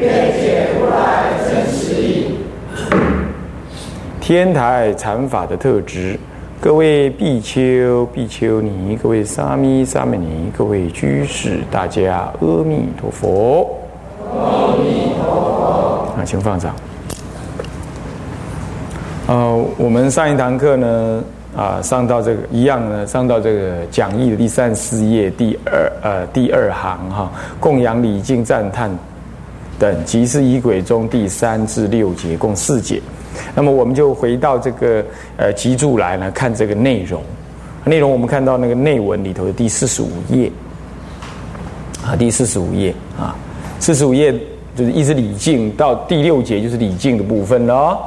愿解如来真实义。天台禅法的特质。各位比丘、比丘尼，各位沙弥、沙弥尼，各位居士，大家阿弥陀佛。阿弥陀佛。啊，请放掌。呃，我们上一堂课呢，啊，上到这个一样呢，上到这个讲义的第三四页第二呃第二行哈，供养礼敬赞叹等，即是仪轨中第三至六节，共四节。那么我们就回到这个呃集注来呢，看这个内容。内容我们看到那个内文里头的第四十五页啊，第四十五页啊，四十五页就是一直礼敬到第六节就是礼敬的部分了。哦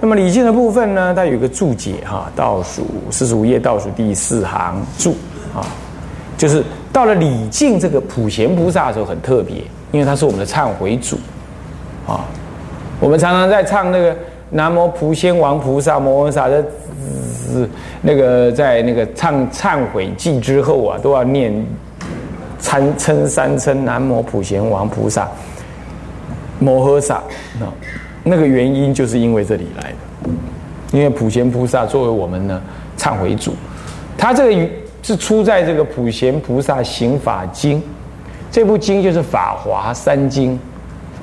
那么礼敬的部分呢，它有一个注解哈，倒数四十五页倒数第四行注啊，就是到了礼敬这个普贤菩萨的时候很特别，因为他是我们的忏悔主啊。我们常常在唱那个。南无普贤王菩萨摩诃萨的，那个在那个唱忏悔记之后啊，都要念参称三称南无普贤王菩萨摩诃萨。那那个原因就是因为这里来的，因为普贤菩萨作为我们呢忏悔主，他这个是出在这个普贤菩萨行法经，这部经就是法华三经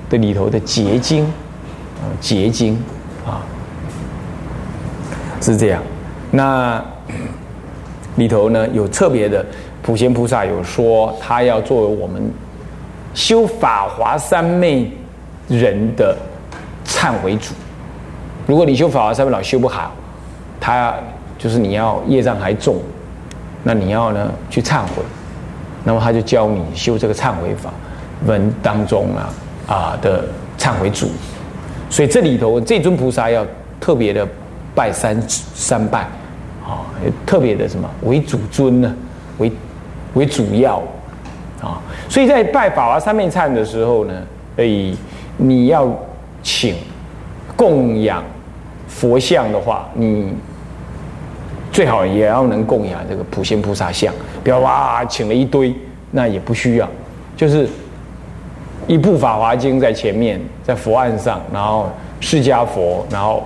的里头的结经啊结经。啊，是这样。那里头呢有特别的，普贤菩萨有说，他要作为我们修法华三昧人的忏悔主。如果你修法华三昧老修不好，他就是你要业障还重，那你要呢去忏悔，那么他就教你修这个忏悔法文当中啊啊的忏悔主。所以这里头这尊菩萨要特别的拜三三拜，啊，特别的什么为主尊呢？为为主要啊。所以在拜法华三昧忏的时候呢，以你要请供养佛像的话，你最好也要能供养这个普贤菩萨像，不要哇请了一堆，那也不需要，就是。一部《法华经》在前面，在佛案上，然后释迦佛，然后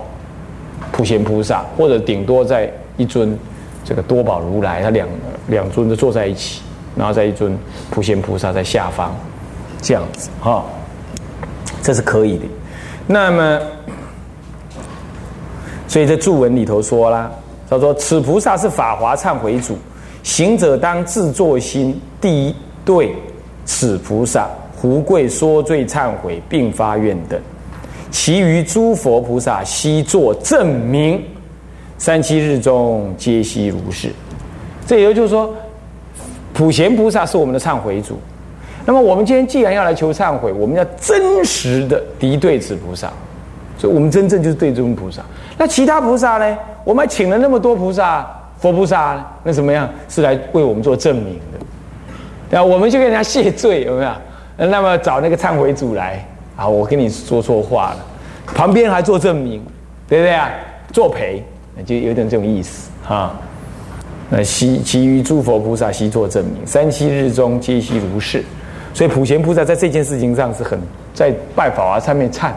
普贤菩萨，或者顶多在一尊这个多宝如来，他两两尊都坐在一起，然后在一尊普贤菩萨在下方，这样子哈，这是可以的。那么，所以在注文里头说啦，他说：“此菩萨是法华忏悔主，行者当自作心，第一对此菩萨。”胡贵说罪忏悔，并发愿等，其余诸佛菩萨悉作证明，三七日中皆悉如是。这也就是说，普贤菩萨是我们的忏悔主。那么我们今天既然要来求忏悔，我们要真实的敌对此菩萨，所以我们真正就是对这尊菩萨。那其他菩萨呢？我们还请了那么多菩萨，佛菩萨，那怎么样？是来为我们做证明的。那我们就跟人家谢罪，有没有？那么找那个忏悔主来啊！我跟你说错话了，旁边还做证明，对不对啊？作陪，就有点这种意思哈。那其其余诸佛菩萨悉作证明，三七日中皆悉如是。所以普贤菩萨在这件事情上是很在拜法华上面忏，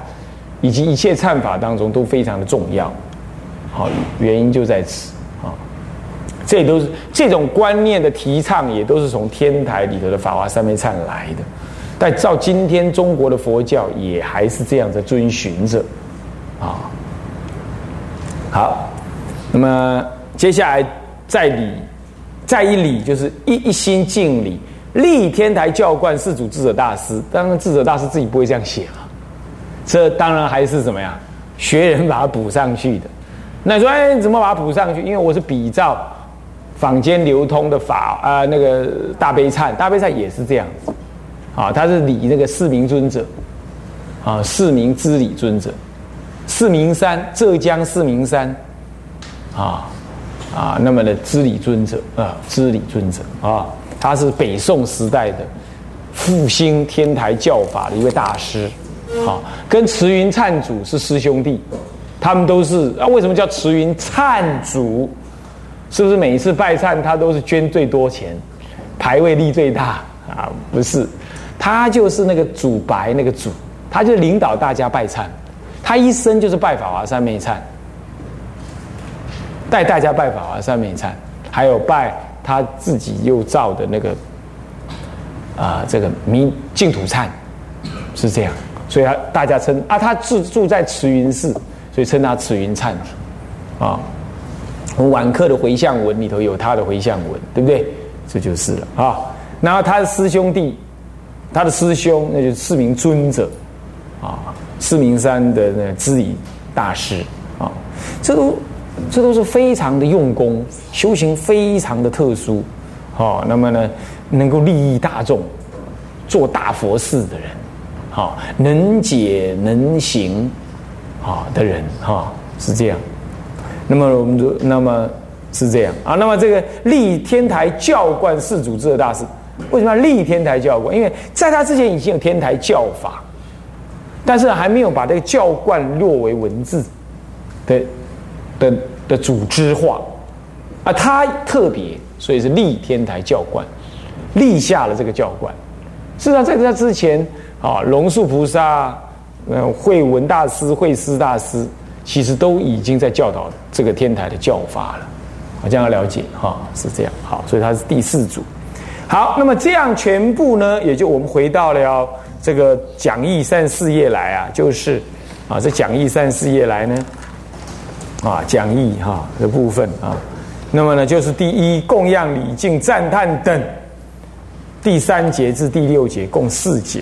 以及一切忏法当中都非常的重要。好，原因就在此啊。这都是这种观念的提倡，也都是从天台里头的法华三昧忏来的。但照今天中国的佛教也还是这样在遵循着，啊，好，那么接下来再礼，再一礼就是一一心敬礼，立天台教观四祖智者大师。当然智者大师自己不会这样写嘛，这当然还是怎么样，学人把它补上去的。那说哎，怎么把它补上去？因为我是比照坊间流通的法啊，那个大悲忏，大悲忏也是这样子。啊，他是礼那个四明尊者，啊，四明知礼尊者，四明山，浙江四明山，啊啊，那么的知礼尊者啊，知礼尊者啊，他是北宋时代的复兴天台教法的一位大师，好，跟慈云忏祖是师兄弟，他们都是啊，为什么叫慈云忏祖？是不是每一次拜忏他都是捐最多钱，牌位力最大啊？不是，他就是那个主白那个主。他就领导大家拜忏，他一生就是拜法华三昧忏，带大家拜法华三昧忏，还有拜他自己又造的那个啊，这个弥净土忏，是这样，所以他大家称啊，他住住在慈云寺，所以称他慈云忏啊。我晚课的回向文里头有他的回向文，对不对？这就是了啊。然后他的师兄弟，他的师兄那就是四名尊者。啊，四明山的那知礼大师啊，这都这都是非常的用功，修行非常的特殊，好，那么呢，能够利益大众，做大佛事的人，好，能解能行，啊的人，哈，是这样。那么我们就那么是这样啊，那么这个立天台教观四祖智的大师，为什么要立天台教观？因为在他之前已经有天台教法。但是还没有把这个教观落为文字的的的组织化啊，他特别所以是立天台教观，立下了这个教观。事实上，在他之前啊，龙树菩萨、嗯，慧文大师、慧思大师，其实都已经在教导这个天台的教法了。我这样要了解哈，是这样。好，所以他是第四组。好，那么这样全部呢，也就我们回到了。这个讲义三四页来啊，就是啊，这讲义三四页来呢，啊，讲义哈的部分啊，那么呢，就是第一供养礼敬赞叹等，第三节至第六节共四节。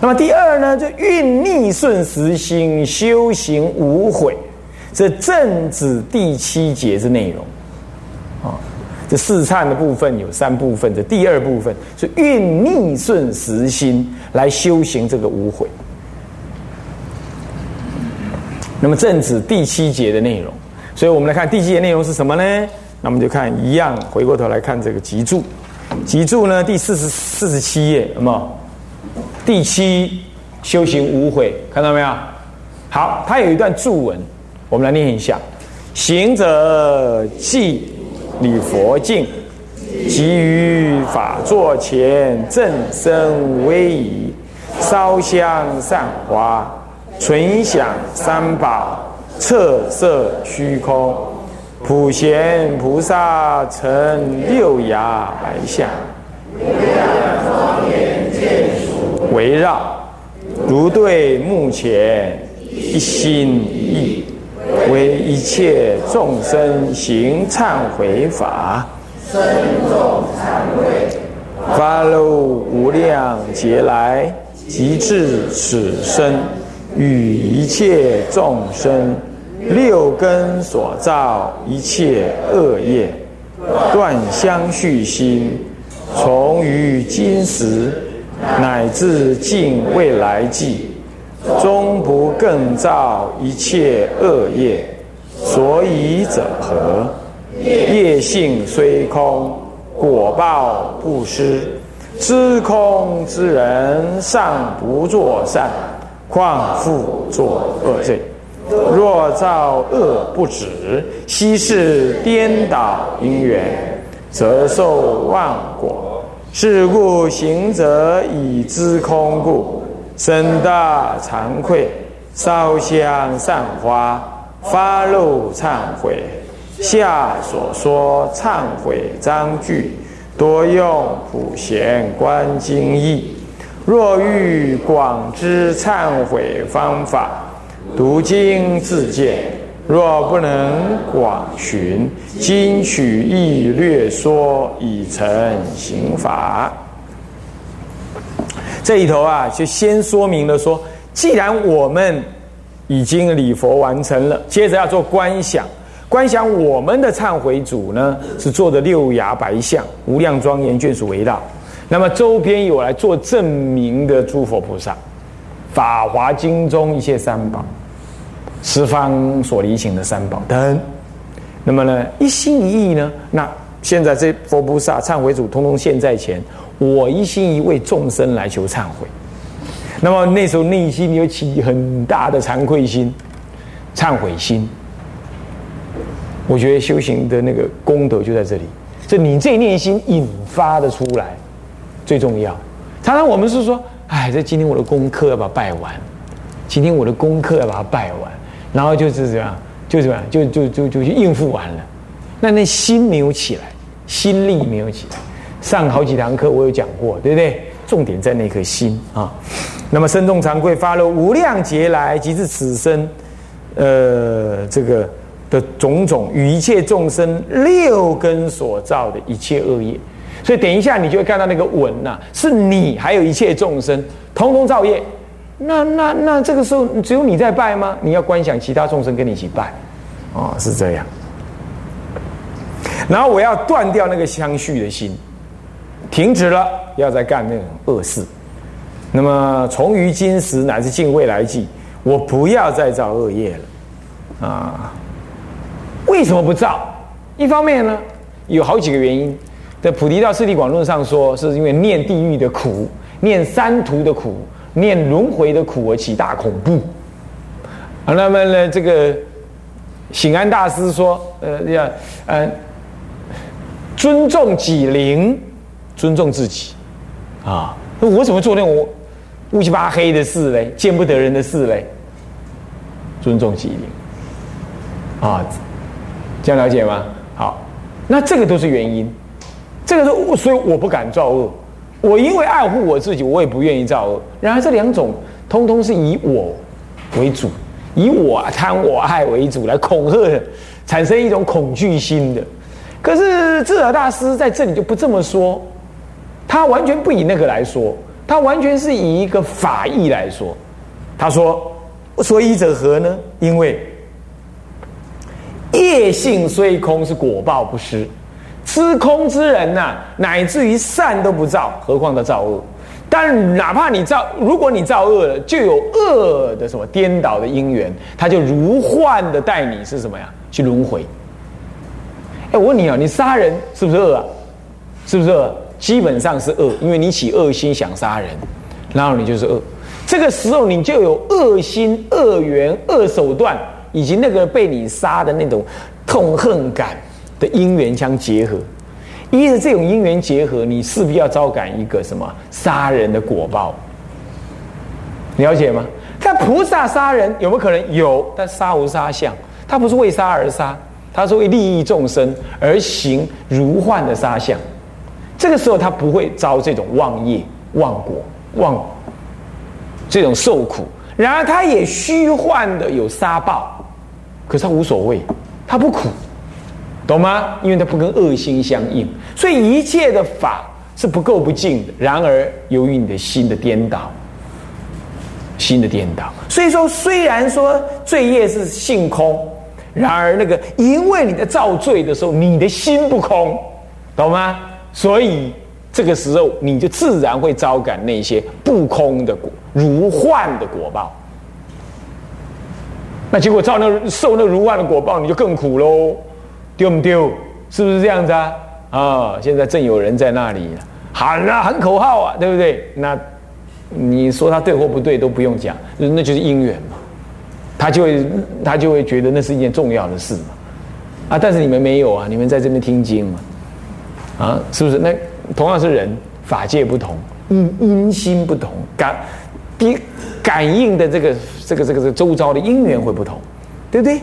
那么第二呢，就运逆顺时心修行无悔，这正指第七节之内容啊。这四忏的部分有三部分，这第二部分是运逆顺时心来修行这个无悔。那么正指第七节的内容，所以我们来看第七节内容是什么呢？那我们就看一样，回过头来看这个集注，集注呢第四十四十七页，那么第七修行无悔，看到没有？好，它有一段注文，我们来念一下：行者既。礼佛敬，即于法座前正身威仪，烧香散花，纯享三宝，侧色虚空，普贤菩萨成六牙白象，围绕，如对目前一心一意。为一切众生行忏悔法，生众忏悔，发露无量劫来，即至此生，与一切众生六根所造一切恶业，断相续心，从于今时乃至尽未来际。终不更造一切恶业，所以者何？业性虽空，果报不失。知空之人尚不作善，况复作恶罪？若造恶不止，悉是颠倒因缘，则受万果。是故行者以知空故。深大惭愧，烧香散花，发露忏悔。下所说忏悔章句，多用普贤观经义。若欲广知忏悔方法，读经自见。若不能广寻，今取意略说，以成刑法。这里头啊，就先说明了说，既然我们已经礼佛完成了，接着要做观想。观想我们的忏悔主呢，是做的六牙白象，无量庄严，眷属围绕。那么周边有来做证明的诸佛菩萨，法华经中一切三宝，十方所离行的三宝等。那么呢，一心一意呢？那现在这佛菩萨、忏悔主，通通现在前，我一心一为众生来求忏悔。那么那时候内心有起很大的惭愧心、忏悔心。我觉得修行的那个功德就在这里，就你这念心引发的出来最重要。常常我们是说，哎，这今天我的功课要把它拜完，今天我的功课要把它拜完，然后就是这样，就这样，就就就就去应付完了。那那心没有起来，心力没有起来。上好几堂课我有讲过，对不对？重点在那颗心啊。那么身众惭愧，发了无量劫来，即至此生，呃，这个。的种种与一切众生六根所造的一切恶业，所以等一下你就会看到那个文呐，是你还有一切众生通通造业。那那那这个时候只有你在拜吗？你要观想其他众生跟你一起拜，哦，是这样。然后我要断掉那个相续的心，停止了，要再干那种恶事。那么从于今时乃至尽未来际，我不要再造恶业了，啊。为什么不造？一方面呢，有好几个原因。在《菩提道次第广论》上说，是因为念地狱的苦、念三途的苦、念轮回的苦而起大恐怖。啊，那么呢，这个醒安大师说，呃，要呃尊重己灵，尊重自己。啊，那我怎么做那种乌七八黑的事嘞？见不得人的事嘞？尊重己灵。啊。这样了解吗？好，那这个都是原因，这个是所以我不敢造恶，我因为爱护我自己，我也不愿意造恶。然而这两种通通是以我为主，以我贪我爱为主来恐吓，产生一种恐惧心的。可是智尔大师在这里就不这么说，他完全不以那个来说，他完全是以一个法义来说。他说：“所以者何呢？因为。”业性虽空，是果报不失。知空之人呐，乃至于善都不造，何况他造恶？但哪怕你造，如果你造恶了，就有恶的什么颠倒的因缘，他就如幻的带你是什么呀？去轮回。哎，我问你啊，你杀人是不是恶啊？是不是恶？基本上是恶，因为你起恶心想杀人，然后你就是恶。这个时候你就有恶心、恶缘、恶手段。以及那个被你杀的那种痛恨感的因缘相结合，一是这种因缘结合，你势必要招感一个什么杀人的果报，了解吗？但菩萨杀人有没有可能有？但杀无杀相，他不是为杀而杀，他是为利益众生而行如幻的杀相。这个时候他不会遭这种妄业、妄果、妄这种受苦，然而他也虚幻的有杀报。可是他无所谓，他不苦，懂吗？因为它不跟恶心相应，所以一切的法是不垢不净的。然而由于你的心的颠倒，心的颠倒，所以说虽然说罪业是性空，然而那个因为你的造罪的时候，你的心不空，懂吗？所以这个时候你就自然会招感那些不空的果，如幻的果报。那结果造那受那如幻的果报，你就更苦喽，丢不丢？是不是这样子啊？啊，现在正有人在那里喊啊喊口号啊，对不对？那你说他对或不对都不用讲，那就是因缘嘛。他就会他就会觉得那是一件重要的事嘛。啊，但是你们没有啊，你们在这边听经嘛，啊，是不是？那同样是人，法界不同，因因心不同，感比感应的这个。这个这个这个周遭的因缘会不同，对不对？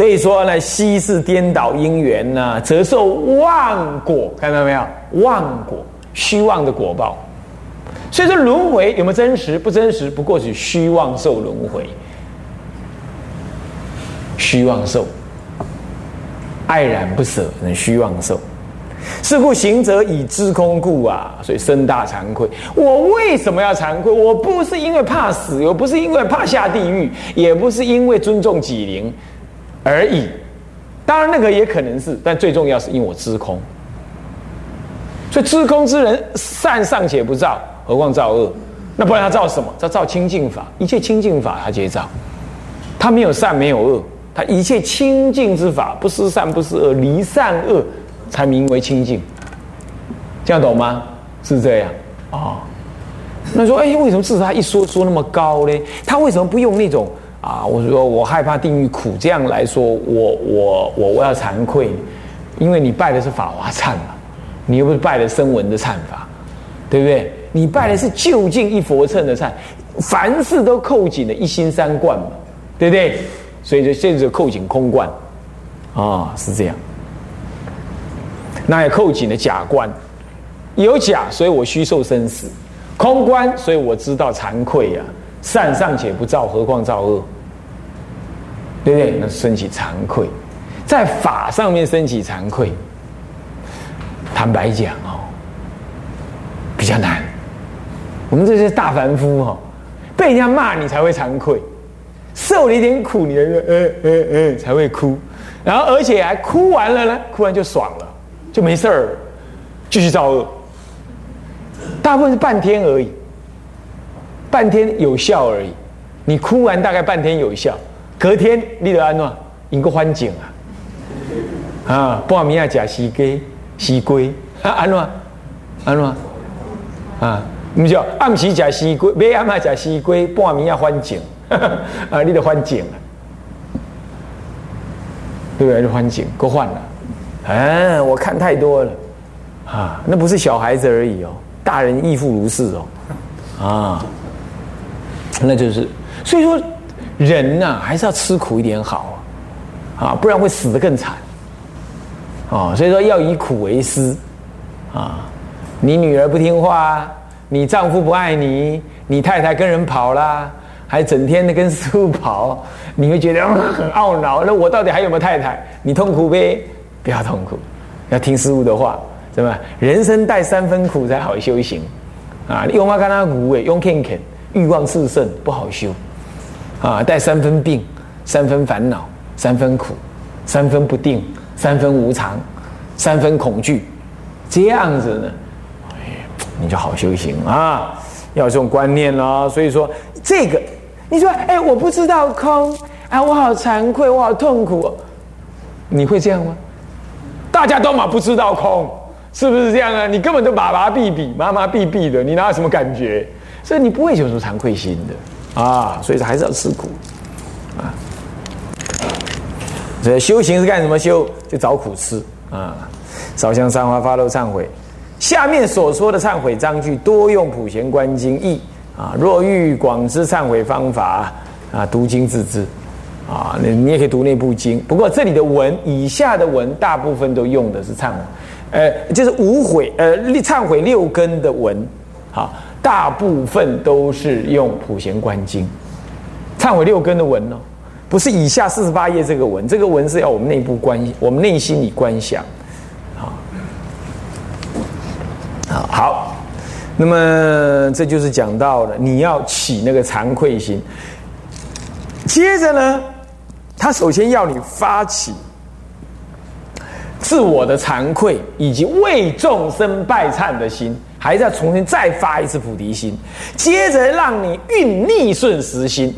所以说呢，稀释颠倒因缘呢，则受妄果，看到没有？妄果，虚妄的果报。所以说轮回有没有真实？不真实，不过是虚妄受轮回，虚妄受，爱然不舍，能虚妄受。是故行者以知空故啊，所以生大惭愧。我为什么要惭愧？我不是因为怕死，我不是因为怕下地狱，也不是因为尊重己灵而已。当然那个也可能是，但最重要是因为我知空。所以知空之人善尚且不造，何况造恶？那不然他造什么？他造清净法，一切清净法他皆造。他没有善，没有恶，他一切清净之法，不思善，不思恶，离善恶，才名为清净。这样懂吗？是这样啊。那说，哎，为什么智他一说说那么高呢？他为什么不用那种啊？我说我害怕地狱苦这样来说，我我我我要惭愧，因为你拜的是法华忏嘛，你又不是拜的声闻的忏法，对不对？你拜的是就近一佛乘的忏，凡事都扣紧的一心三观嘛，对不对？所以就现在扣紧空观，啊，是这样。那也扣紧了假观，有假，所以我虚受生死。空观，所以我知道惭愧呀，善尚且不造，何况造恶？对不对？那升起惭愧，在法上面升起惭愧，坦白讲哦，比较难。我们这些大凡夫哈，被人家骂你才会惭愧，受了一点苦，你呃呃呃呃才会哭，然后而且还哭完了呢，哭完就爽了，就没事儿，继续造恶。大部分是半天而已，半天有效而已。你哭完大概半天有效，隔天你得安诺迎个欢景啊！啊，半暝啊，食西龟西龟安诺安诺啊，唔叫暗时食西龟，没暗下假西龟，半暝啊欢景 啊，你得欢景啊，对不对？就欢景够换了。哎，我看太多了啊，那不是小孩子而已哦。大人亦复如是哦，啊，那就是，所以说人呐还是要吃苦一点好啊，不然会死得更惨，啊，所以说要以苦为师，啊，你女儿不听话，你丈夫不爱你，你太太跟人跑啦，还整天的跟师傅跑，你会觉得很懊恼，那我到底还有没有太太？你痛苦呗，不要痛苦，要听师傅的话。是吧？人生带三分苦才好修行，啊！用嘛跟他苦诶，用 King King 欲望炽盛不好修，啊！带三分病，三分烦恼，三分苦，三分不定，三分无常，三分恐惧，这样子呢，你就好修行啊！要这种观念咯。所以说这个，你说哎，我不知道空，哎，我好惭愧，我好痛苦，你会这样吗？大家都嘛不知道空。是不是这样啊？你根本就麻麻痹痹、麻麻痹痹的，你哪有什么感觉？所以你不会有什么惭愧心的啊！所以还是要吃苦啊！所以修行是干什么？修就找苦吃啊！烧香、三花、发露、忏悔。下面所说的忏悔章句多用普贤观经义啊。若欲广知忏悔方法啊，读经自知啊。你你也可以读那部经。不过这里的文，以下的文大部分都用的是忏悔。呃，就是无悔，呃，忏悔六根的文，好，大部分都是用普贤观经，忏悔六根的文哦，不是以下四十八页这个文，这个文是要我们内部观，我们内心里观想，好，好，好，那么这就是讲到了你要起那个惭愧心，接着呢，他首先要你发起。自我的惭愧，以及为众生拜忏的心，还是要重新再发一次菩提心，接着让你运逆顺时心，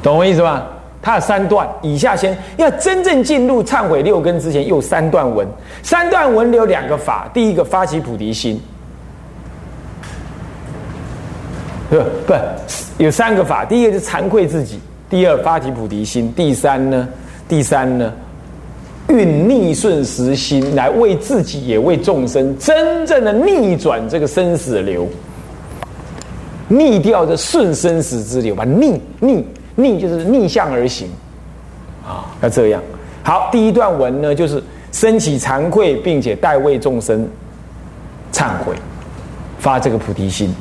懂我意思吗？它有三段，以下先要真正进入忏悔六根之前，有三段文，三段文有两个法，第一个发起菩提心，不不，有三个法，第一个是惭愧自己，第二发起菩提心，第三呢，第三呢？运逆顺时心来为自己也为众生真正的逆转这个生死流，逆掉这顺生死之流，把逆逆逆就是逆向而行，啊，要这样。好，第一段文呢，就是升起惭愧，并且代为众生忏悔，发这个菩提心，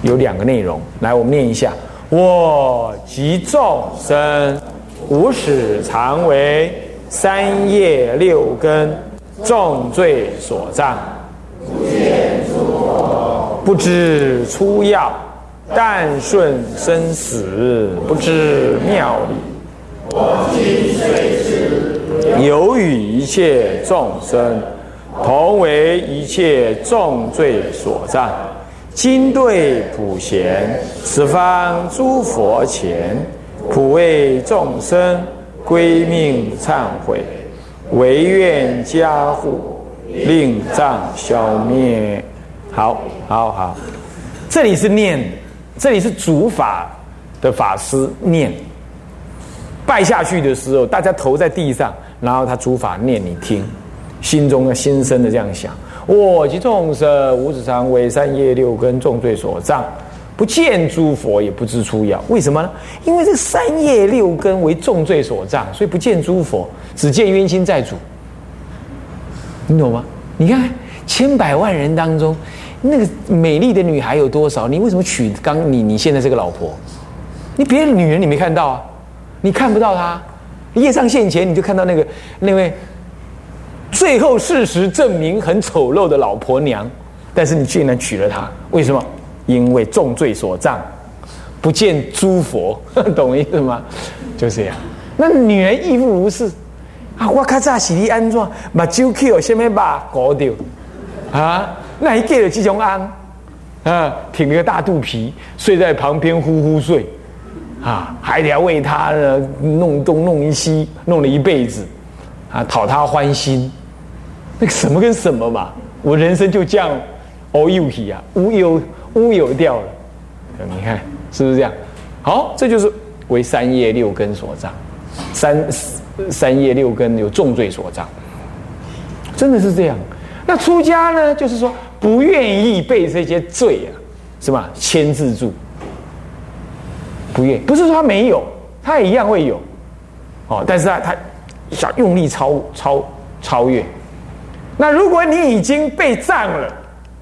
有两个内容。来，我们念一下：我及众生无始常为。三业六根，重罪所障，不知出药，但顺生死，不知妙理。有与一切众生同为一切重罪所障，今对普贤，十方诸佛前，普为众生。归命忏悔，唯愿加护，令障消灭。好，好，好，这里是念，这里是主法的法师念，拜下去的时候，大家头在地上，然后他主法念你听，心中的心生的这样想。我及众生无始常为三业六根重罪所障，不见诸佛也不知出药。为什么呢？因为这三业六根为重罪所障，所以不见诸佛，只见冤亲债主。你懂吗？你看千百万人当中，那个美丽的女孩有多少？你为什么娶刚你你现在这个老婆？你别的女人你没看到啊？你看不到她，夜上现前你就看到那个那位。最后事实证明很丑陋的老婆娘，但是你竟然娶了她，为什么？因为重罪所障，不见诸佛，懂意思吗？就这样。那女人亦复如是啊！我咔嚓洗涤安装，把酒 Q 先面把搞掉啊！那一给了这种安啊，挺了个大肚皮，睡在旁边呼呼睡啊，还得要为他呢弄东弄西，弄了一辈子啊，讨他欢心。那个什么跟什么嘛，我人生就这样，all you 啊，乌有乌有掉了。你看是不是这样？好，这就是为三业六根所障，三三业六根有重罪所障，真的是这样。那出家呢，就是说不愿意被这些罪啊，是吧？牵制住，不愿不是说他没有，他也一样会有，哦，但是他他想用力超超超越。那如果你已经被占了，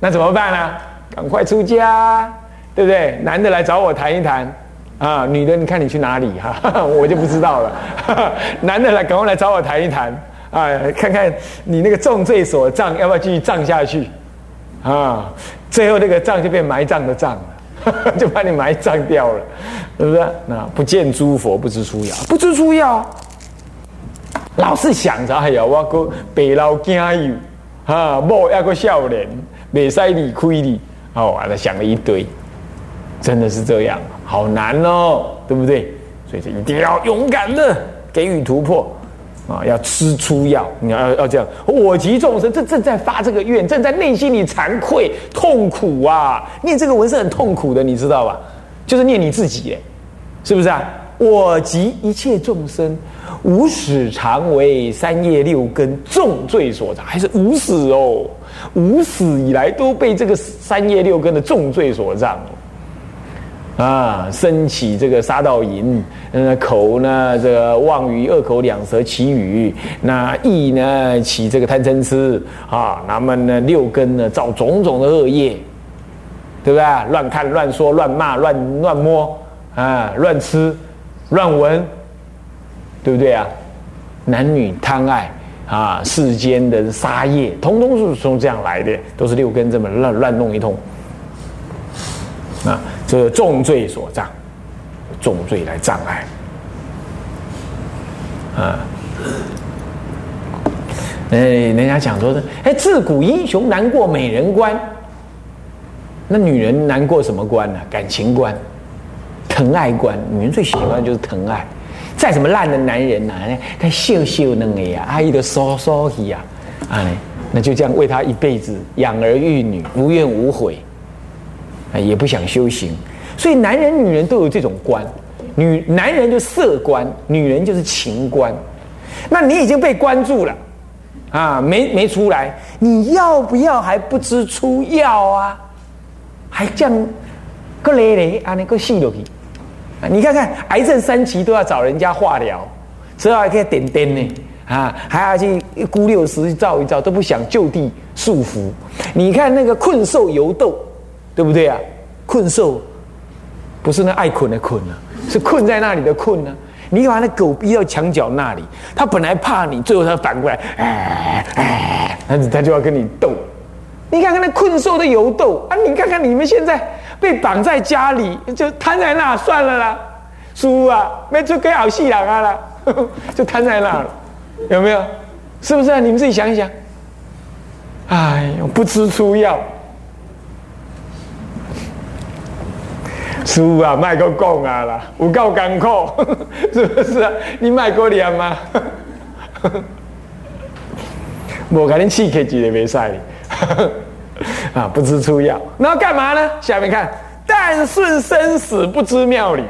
那怎么办呢？赶快出家，对不对？男的来找我谈一谈，啊，女的你看你去哪里哈？我就不知道了。男的来，赶快来找我谈一谈，啊，看看你那个重罪所葬要不要继续葬下去？啊，最后那个葬就变埋葬的葬了，就把你埋葬掉了，是不是？那不见诸佛不知出药，不知出药。老是想着，哎呀，我个白老惊有，哈，某一个少年，未使离开你，哦，他想了一堆，真的是这样，好难哦，对不对？所以，一定要勇敢的给予突破，啊，要吃出药，你要要这样。我及众生，这正在发这个愿，正在内心里惭愧痛苦啊！念这个文是很痛苦的，你知道吧？就是念你自己，是不是啊？我及一切众生。无始常为三业六根重罪所障，还是无始哦？无始以来都被这个三业六根的重罪所障啊！升起这个杀盗淫，嗯，口呢这个妄语恶口两舌绮语，那意呢起这个贪嗔痴啊，那么呢六根呢造种种的恶业，对不对？乱看、乱说、乱骂、乱乱摸啊，乱吃、乱闻。对不对啊？男女贪爱啊，世间的杀业，通通是从这样来的，都是六根这么乱乱弄一通啊，这是重罪所障，重罪来障碍啊。哎，人家讲说的，哎，自古英雄难过美人关，那女人难过什么关呢？感情关，疼爱关，女人最喜欢的就是疼爱。再怎么烂的男人呐，他秀秀嫩的呀，阿姨的骚骚气呀，啊，那就这样为他一辈子养儿育女，无怨无悔，啊，也不想修行。所以男人、女人都有这种关，女男人就色关，女人就是情关。那你已经被关住了，啊，没没出来，你要不要还不知出药啊？还这样个咧咧，啊，那个细落去。你看看，癌症三期都要找人家化疗，之后还可以点点呢，啊，还要去孤六十照一照，都不想就地束缚。你看那个困兽犹斗，对不对啊？困兽不是那爱困的困啊，是困在那里的困呢。你把那狗逼到墙角那里，它本来怕你，最后它反过来，哎哎，它它就要跟你斗。你看看那困兽的游斗啊，你看看你们现在。被绑在家里，就瘫在那算了啦，输啊，没就给好戏郎啊啦，就瘫在那了，有没有？是不是啊？你们自己想一想。哎呦，不吃出药，输啊，卖个讲啊啦，有够艰苦，是不是啊？你卖过念吗？我给你气客气的没赛啊，不知出药，那要干嘛呢？下面看，但顺生死不知妙理。